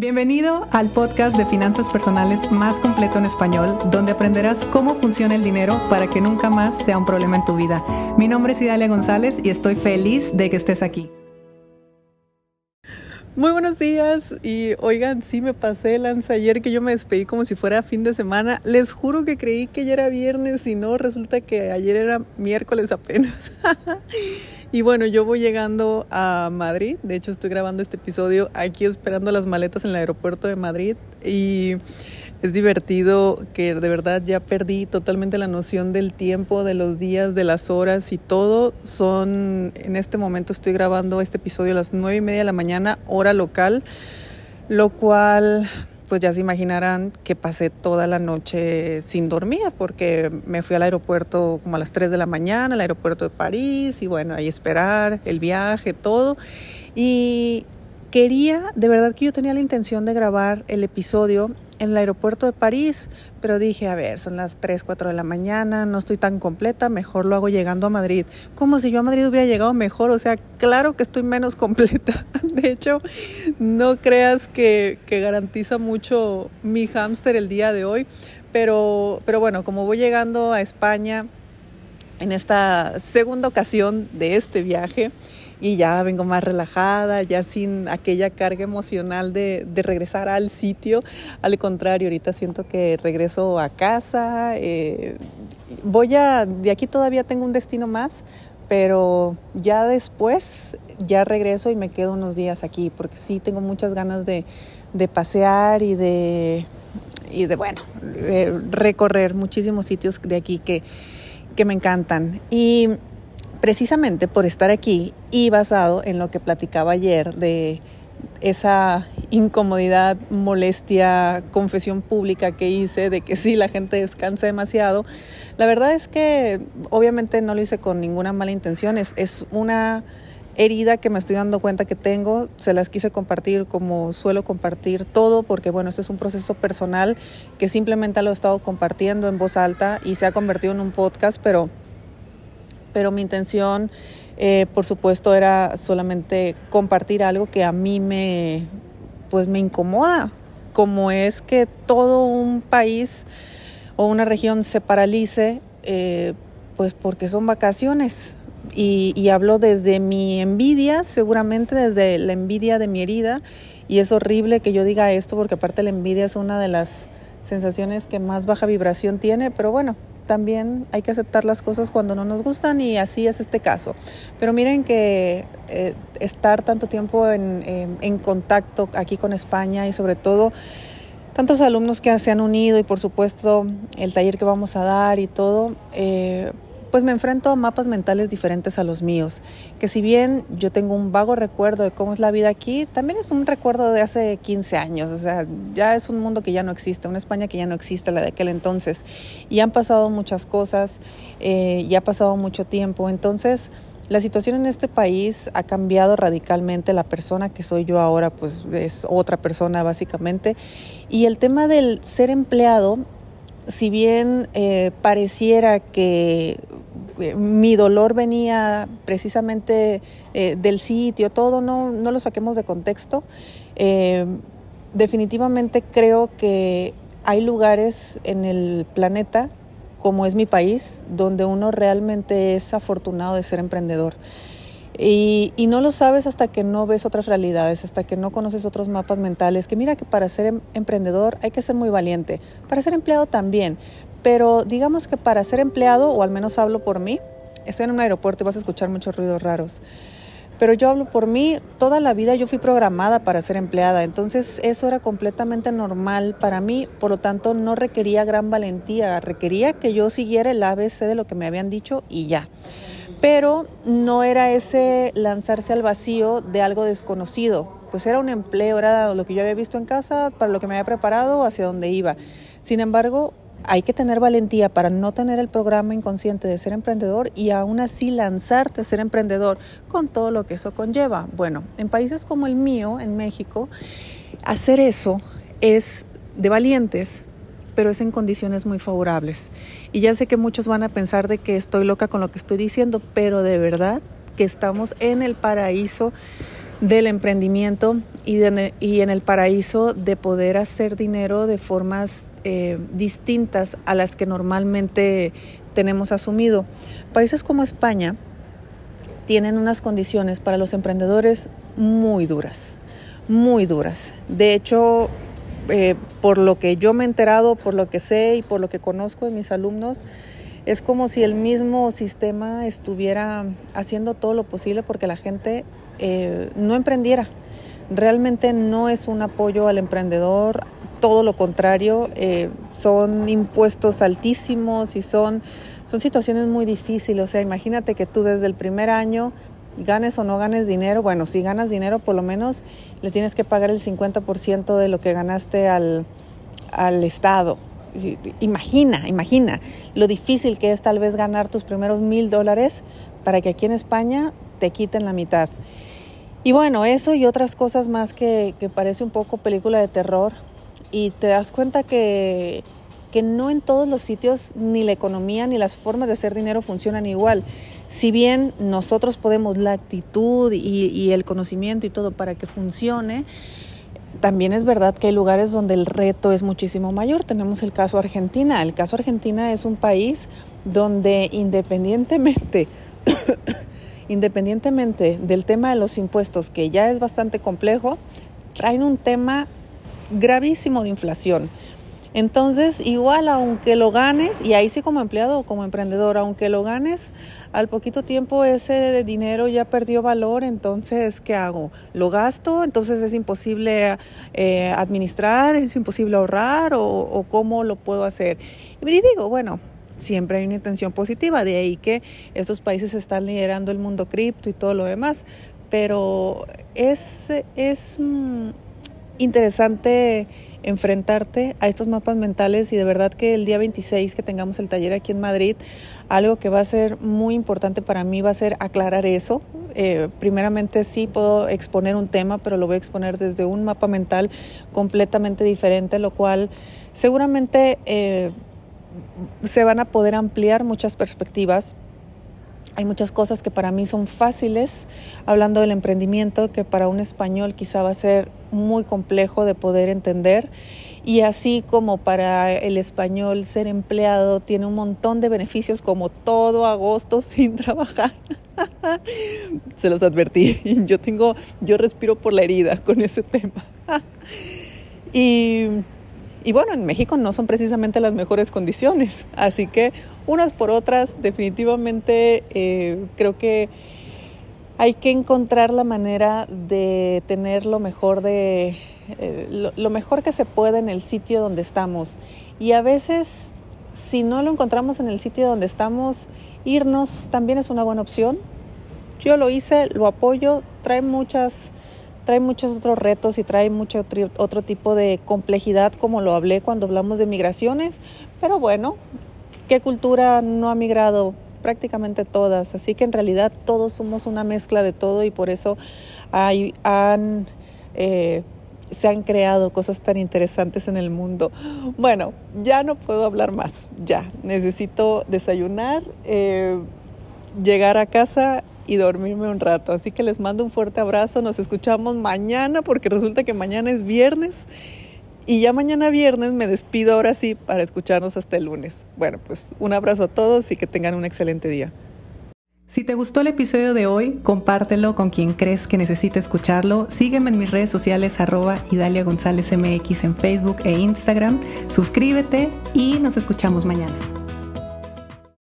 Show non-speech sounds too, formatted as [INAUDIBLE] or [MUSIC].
Bienvenido al podcast de finanzas personales más completo en español, donde aprenderás cómo funciona el dinero para que nunca más sea un problema en tu vida. Mi nombre es Idalia González y estoy feliz de que estés aquí. Muy buenos días y oigan, sí me pasé el lanza ayer que yo me despedí como si fuera fin de semana. Les juro que creí que ya era viernes y no, resulta que ayer era miércoles apenas. [LAUGHS] Y bueno, yo voy llegando a Madrid, de hecho estoy grabando este episodio aquí esperando las maletas en el aeropuerto de Madrid y es divertido que de verdad ya perdí totalmente la noción del tiempo, de los días, de las horas y todo. Son, en este momento estoy grabando este episodio a las nueve y media de la mañana, hora local, lo cual pues ya se imaginarán que pasé toda la noche sin dormir porque me fui al aeropuerto como a las 3 de la mañana, al aeropuerto de París y bueno, ahí esperar el viaje, todo. Y quería, de verdad que yo tenía la intención de grabar el episodio en el aeropuerto de París, pero dije, a ver, son las 3, 4 de la mañana, no estoy tan completa, mejor lo hago llegando a Madrid. Como si yo a Madrid hubiera llegado mejor, o sea, claro que estoy menos [LAUGHS] completa. De hecho, no creas que, que garantiza mucho mi hámster el día de hoy, pero, pero bueno, como voy llegando a España en esta segunda ocasión de este viaje, y ya vengo más relajada, ya sin aquella carga emocional de, regresar al sitio. Al contrario, ahorita siento que regreso a casa. Eh, voy a, de aquí todavía tengo un destino más, pero ya después ya regreso y me quedo unos días aquí, porque sí tengo muchas ganas de, pasear y de, y de, bueno, recorrer muchísimos sitios de aquí que, que me encantan. Y precisamente por estar aquí y basado en lo que platicaba ayer de esa incomodidad, molestia, confesión pública que hice de que [LAUGHS] sí, la gente descansa demasiado. La verdad es que obviamente no lo hice con ninguna mala intención, es, es una herida que me estoy dando cuenta que tengo, se las quise compartir como suelo compartir todo, porque bueno, este es un proceso personal que simplemente lo he estado compartiendo en voz alta y se ha convertido en un podcast, pero pero mi intención, eh, por supuesto, era solamente compartir algo que a mí me, pues me incomoda, como es que todo un país o una región se paralice, eh, pues porque son vacaciones. Y, y hablo desde mi envidia, seguramente desde la envidia de mi herida, y es horrible que yo diga esto porque aparte la envidia es una de las sensaciones que más baja vibración tiene, pero bueno, también hay que aceptar las cosas cuando no nos gustan y así es este caso. Pero miren que eh, estar tanto tiempo en, contacto aquí con España y sobre todo tantos alumnos que se han unido y por supuesto el taller que vamos a dar y todo, eh, pues me enfrento a mapas mentales diferentes a los míos, que si bien yo tengo un vago recuerdo de cómo es la vida aquí, también es un recuerdo de hace 15 años, o sea, ya es un mundo que ya no existe, una España que ya no existe, la de aquel entonces, y han pasado muchas cosas, eh, y ha pasado mucho tiempo, entonces... La situación en este país ha cambiado radicalmente. La persona que soy yo ahora, pues es otra persona básicamente. Y el tema del ser empleado si bien eh, pareciera que mi dolor venía precisamente eh, del sitio, todo, no, no, lo saquemos de contexto. Eh, definitivamente creo que hay lugares en el planeta, como es mi país, donde uno realmente es afortunado de ser emprendedor. Y, y, no lo sabes hasta que no ves otras realidades, hasta que no conoces otros mapas mentales, que mira que para ser em, emprendedor hay que ser muy valiente, para ser empleado también, pero digamos que para ser empleado, o al menos hablo por mí, estoy en un aeropuerto y vas a escuchar muchos ruidos raros. Pero yo hablo por mí, toda la vida yo fui programada para ser empleada, entonces eso era completamente normal para mí, por lo tanto no requería gran valentía, requería que yo siguiera el ABC de lo que me habían dicho y ya. Pero no era ese lanzarse al vacío de algo desconocido, pues era un empleo, era lo que yo había visto en casa, para lo que me había preparado, hacia dónde iba. Sin embargo, hay que tener valentía para no tener el programa inconsciente de ser emprendedor y aún así lanzarte a ser emprendedor con todo lo que eso conlleva. Bueno, en países como el mío, en México, hacer eso es de valientes, pero es en condiciones muy favorables. Y ya sé que muchos van a pensar de que estoy loca con lo que estoy diciendo, pero de verdad que estamos en el paraíso del emprendimiento y, y, en el paraíso de poder hacer dinero de formas eh, distintas a las que normalmente tenemos asumido. Países como España tienen unas condiciones para los emprendedores muy duras, muy duras. De hecho, eh, por lo que yo me he enterado, por lo que sé y por lo que conozco de mis alumnos, es como si el mismo sistema estuviera haciendo todo lo posible porque la gente eh, no emprendiera. Realmente no es un apoyo al emprendedor, todo lo contrario, eh, son impuestos altísimos y son, son situaciones muy difíciles. O sea, imagínate que tú desde el primer año ganes o no ganes dinero, bueno, si ganas dinero por lo menos le tienes que pagar el 50% de lo que ganaste al, al Estado. Imagina, imagina lo difícil que es tal vez ganar tus primeros mil dólares para que aquí en España te quiten la mitad. Y bueno, eso y otras cosas más que, que parece un poco película de terror y te das cuenta que que no en todos los sitios ni la economía ni las formas de hacer dinero funcionan igual. Si bien nosotros podemos la actitud y, el conocimiento y todo para que funcione, también es verdad que hay lugares donde el reto es muchísimo mayor. Tenemos el caso Argentina. El caso Argentina es un país donde independientemente, [COUGHS] independientemente del tema de los impuestos, que ya es bastante complejo, traen un tema gravísimo de inflación. Entonces, igual, aunque lo ganes, y ahí sí como empleado o como emprendedor, aunque lo ganes, al poquito tiempo ese dinero ya perdió valor, entonces, ¿qué hago? ¿Lo gasto? Entonces es imposible eh, administrar, es imposible ahorrar o, cómo lo puedo hacer. Y digo, bueno, siempre hay una intención positiva, de ahí que estos países están liderando el mundo cripto y todo lo demás, pero es, es mm, interesante enfrentarte a estos mapas mentales y de verdad que el día 26 que tengamos el taller aquí en Madrid, algo que va a ser muy importante para mí va a ser aclarar eso. Eh, primeramente sí puedo exponer un tema, pero lo voy a exponer desde un mapa mental completamente diferente, lo cual seguramente eh, se van a poder ampliar muchas perspectivas hay muchas cosas que para mí son fáciles, hablando del emprendimiento, que para un español quizá va a ser muy complejo de poder entender. Y así como para el español ser empleado tiene un montón de beneficios como todo agosto [LAUGHS] sin trabajar. Se los advertí. [LAUGHS] Yo tengo, yo respiro por la herida con ese tema. [LAUGHS] y y bueno, en México no son precisamente las mejores condiciones, así que unas por otras definitivamente eh, creo que hay que encontrar la manera de tener lo mejor de eh, lo, mejor que se puede en el sitio donde estamos. Y a veces si no lo encontramos en el sitio donde estamos irnos también es una buena opción. Yo lo hice lo apoyo trae muchas trae muchos otros retos y trae mucho otro tipo de complejidad, como lo hablé cuando hablamos de migraciones, pero bueno, ¿qué cultura no ha migrado? Prácticamente todas, así que en realidad todos somos una mezcla de todo y por eso hay, han, eh, se han creado cosas tan interesantes en el mundo. Bueno, ya no puedo hablar más, ya, necesito desayunar, eh, llegar a casa y dormirme un rato. Así que les mando un fuerte abrazo, nos escuchamos mañana porque resulta que mañana es viernes y ya mañana viernes me despido ahora sí para escucharnos hasta el lunes. Bueno, pues un abrazo a todos y que tengan un excelente día. Si te gustó el episodio de hoy, compártelo con quien crees que necesite escucharlo. Sígueme en mis redes sociales arroba Idalia González MX en Facebook e Instagram. Suscríbete y nos escuchamos mañana.